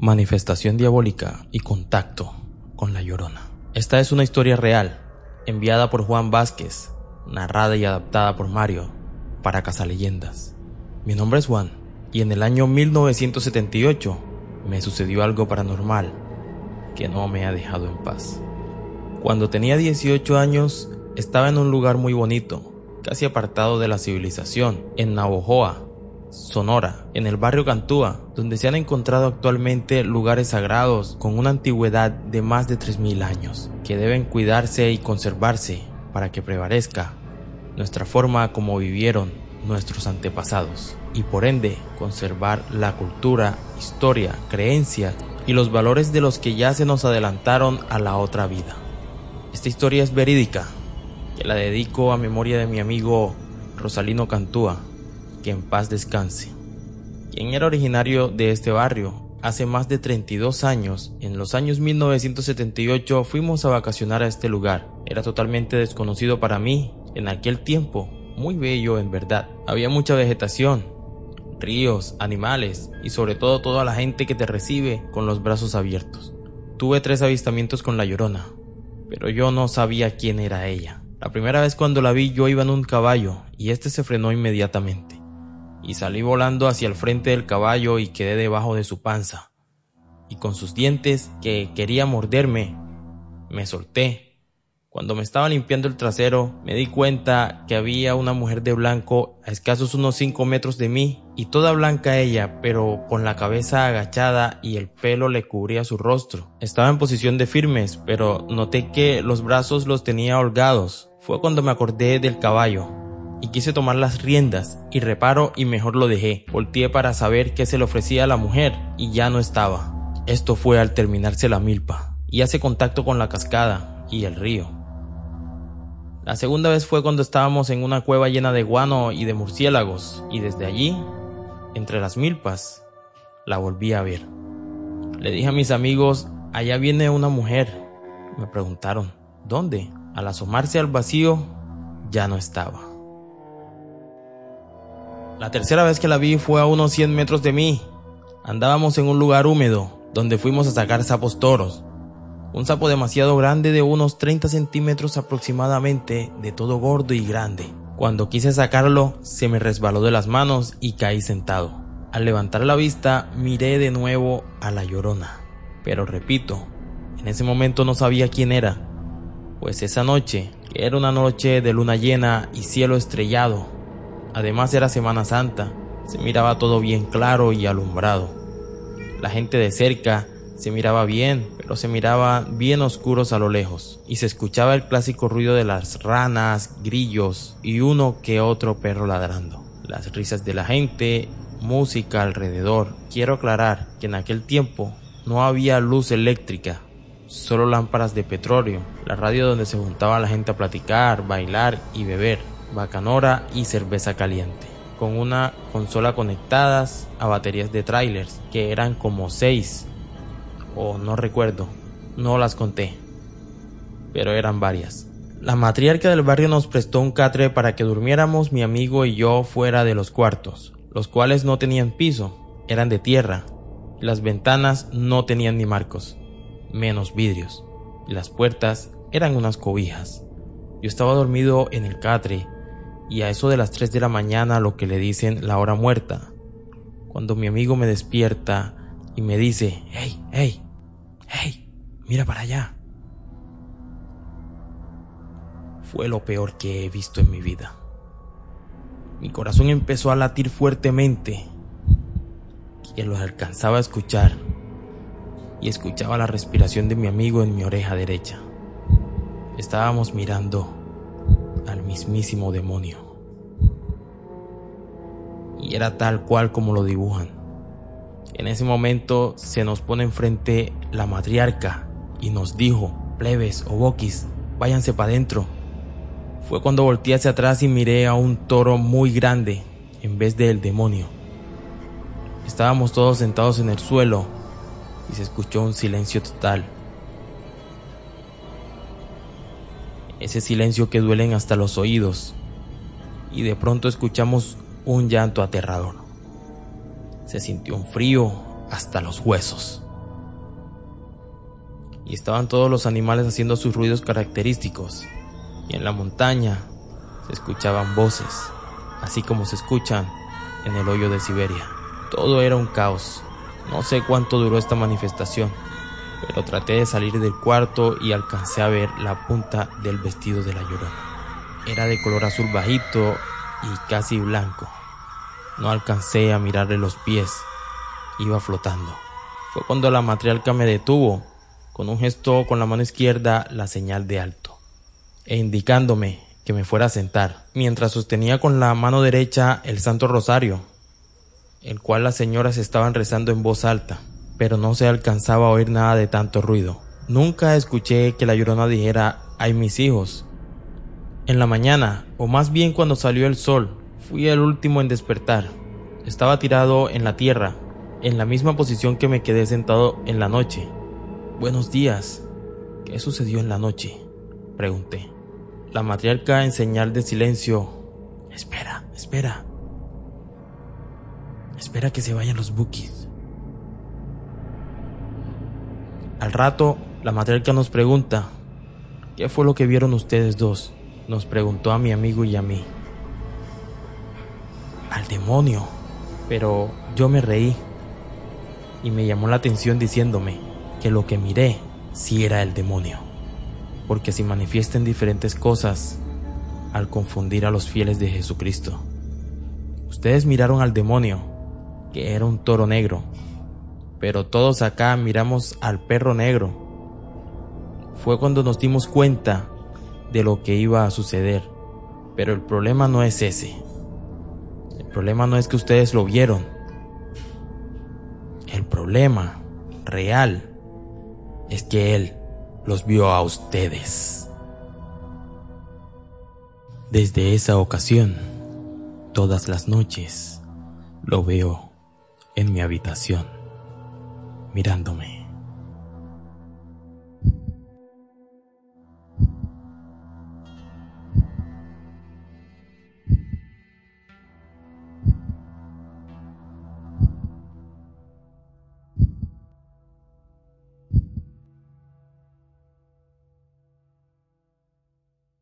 Manifestación diabólica y contacto con la llorona. Esta es una historia real, enviada por Juan Vázquez, narrada y adaptada por Mario para Leyendas. Mi nombre es Juan y en el año 1978 me sucedió algo paranormal que no me ha dejado en paz. Cuando tenía 18 años estaba en un lugar muy bonito, casi apartado de la civilización, en Navojoa, Sonora, en el barrio Cantúa, donde se han encontrado actualmente lugares sagrados con una antigüedad de más de 3.000 años, que deben cuidarse y conservarse para que prevalezca nuestra forma como vivieron nuestros antepasados y por ende conservar la cultura, historia, creencia y los valores de los que ya se nos adelantaron a la otra vida. Esta historia es verídica, que la dedico a memoria de mi amigo Rosalino Cantúa, que en paz descanse, quien era originario de este barrio. Hace más de 32 años, en los años 1978, fuimos a vacacionar a este lugar. Era totalmente desconocido para mí en aquel tiempo, muy bello en verdad. Había mucha vegetación, ríos, animales y sobre todo toda la gente que te recibe con los brazos abiertos. Tuve tres avistamientos con la llorona, pero yo no sabía quién era ella. La primera vez cuando la vi yo iba en un caballo y este se frenó inmediatamente y salí volando hacia el frente del caballo y quedé debajo de su panza. Y con sus dientes, que quería morderme, me solté. Cuando me estaba limpiando el trasero, me di cuenta que había una mujer de blanco a escasos unos 5 metros de mí, y toda blanca ella, pero con la cabeza agachada y el pelo le cubría su rostro. Estaba en posición de firmes, pero noté que los brazos los tenía holgados. Fue cuando me acordé del caballo, y quise tomar las riendas y reparo y mejor lo dejé. Volteé para saber qué se le ofrecía a la mujer y ya no estaba. Esto fue al terminarse la milpa y hace contacto con la cascada y el río. La segunda vez fue cuando estábamos en una cueva llena de guano y de murciélagos y desde allí, entre las milpas, la volví a ver. Le dije a mis amigos, allá viene una mujer. Me preguntaron, ¿dónde? Al asomarse al vacío, ya no estaba. La tercera vez que la vi fue a unos 100 metros de mí. Andábamos en un lugar húmedo, donde fuimos a sacar sapos toros. Un sapo demasiado grande de unos 30 centímetros aproximadamente, de todo gordo y grande. Cuando quise sacarlo, se me resbaló de las manos y caí sentado. Al levantar la vista, miré de nuevo a la llorona. Pero repito, en ese momento no sabía quién era, pues esa noche, que era una noche de luna llena y cielo estrellado, Además era Semana Santa, se miraba todo bien claro y alumbrado. La gente de cerca se miraba bien, pero se miraba bien oscuros a lo lejos, y se escuchaba el clásico ruido de las ranas, grillos y uno que otro perro ladrando. Las risas de la gente, música alrededor. Quiero aclarar que en aquel tiempo no había luz eléctrica, solo lámparas de petróleo, la radio donde se juntaba la gente a platicar, bailar y beber bacanora y cerveza caliente, con una consola conectadas a baterías de trailers, que eran como seis, o no recuerdo, no las conté, pero eran varias. La matriarca del barrio nos prestó un catre para que durmiéramos mi amigo y yo fuera de los cuartos, los cuales no tenían piso, eran de tierra, las ventanas no tenían ni marcos, menos vidrios, las puertas eran unas cobijas. Yo estaba dormido en el catre y a eso de las 3 de la mañana lo que le dicen la hora muerta. Cuando mi amigo me despierta y me dice, hey, hey, hey, mira para allá. Fue lo peor que he visto en mi vida. Mi corazón empezó a latir fuertemente, que lo alcanzaba a escuchar, y escuchaba la respiración de mi amigo en mi oreja derecha. Estábamos mirando al mismísimo demonio. Y era tal cual como lo dibujan. En ese momento se nos pone enfrente la matriarca y nos dijo, plebes o boquis, váyanse para adentro. Fue cuando volteé hacia atrás y miré a un toro muy grande en vez del demonio. Estábamos todos sentados en el suelo y se escuchó un silencio total. Ese silencio que duelen hasta los oídos, y de pronto escuchamos un llanto aterrador. Se sintió un frío hasta los huesos. y estaban todos los animales haciendo sus ruidos característicos. Y en la montaña se escuchaban voces, así como se escuchan en el hoyo de Siberia. Todo era un caos. No sé cuánto duró esta manifestación, pero traté de salir del cuarto y alcancé a ver la punta del vestido de la llorona. Era de color azul bajito y casi blanco. No alcancé a mirarle los pies. Iba flotando. Fue cuando la matriarca me detuvo, con un gesto con la mano izquierda la señal de alto, e indicándome que me fuera a sentar, mientras sostenía con la mano derecha el Santo Rosario, el cual las señoras estaban rezando en voz alta, pero no se alcanzaba a oír nada de tanto ruido. Nunca escuché que la llorona dijera, ay mis hijos. En la mañana, o más bien cuando salió el sol, fui el último en despertar. Estaba tirado en la tierra, en la misma posición que me quedé sentado en la noche. Buenos días. ¿Qué sucedió en la noche? Pregunté. La matriarca en señal de silencio. Espera, espera. Espera que se vayan los bookies. Al rato, la matriarca nos pregunta, ¿qué fue lo que vieron ustedes dos? Nos preguntó a mi amigo y a mí. Al demonio. Pero yo me reí y me llamó la atención diciéndome que lo que miré sí era el demonio, porque se manifiestan diferentes cosas al confundir a los fieles de Jesucristo. Ustedes miraron al demonio, que era un toro negro, pero todos acá miramos al perro negro. Fue cuando nos dimos cuenta de lo que iba a suceder, pero el problema no es ese. El problema no es que ustedes lo vieron. El problema real es que Él los vio a ustedes. Desde esa ocasión, todas las noches, lo veo en mi habitación, mirándome.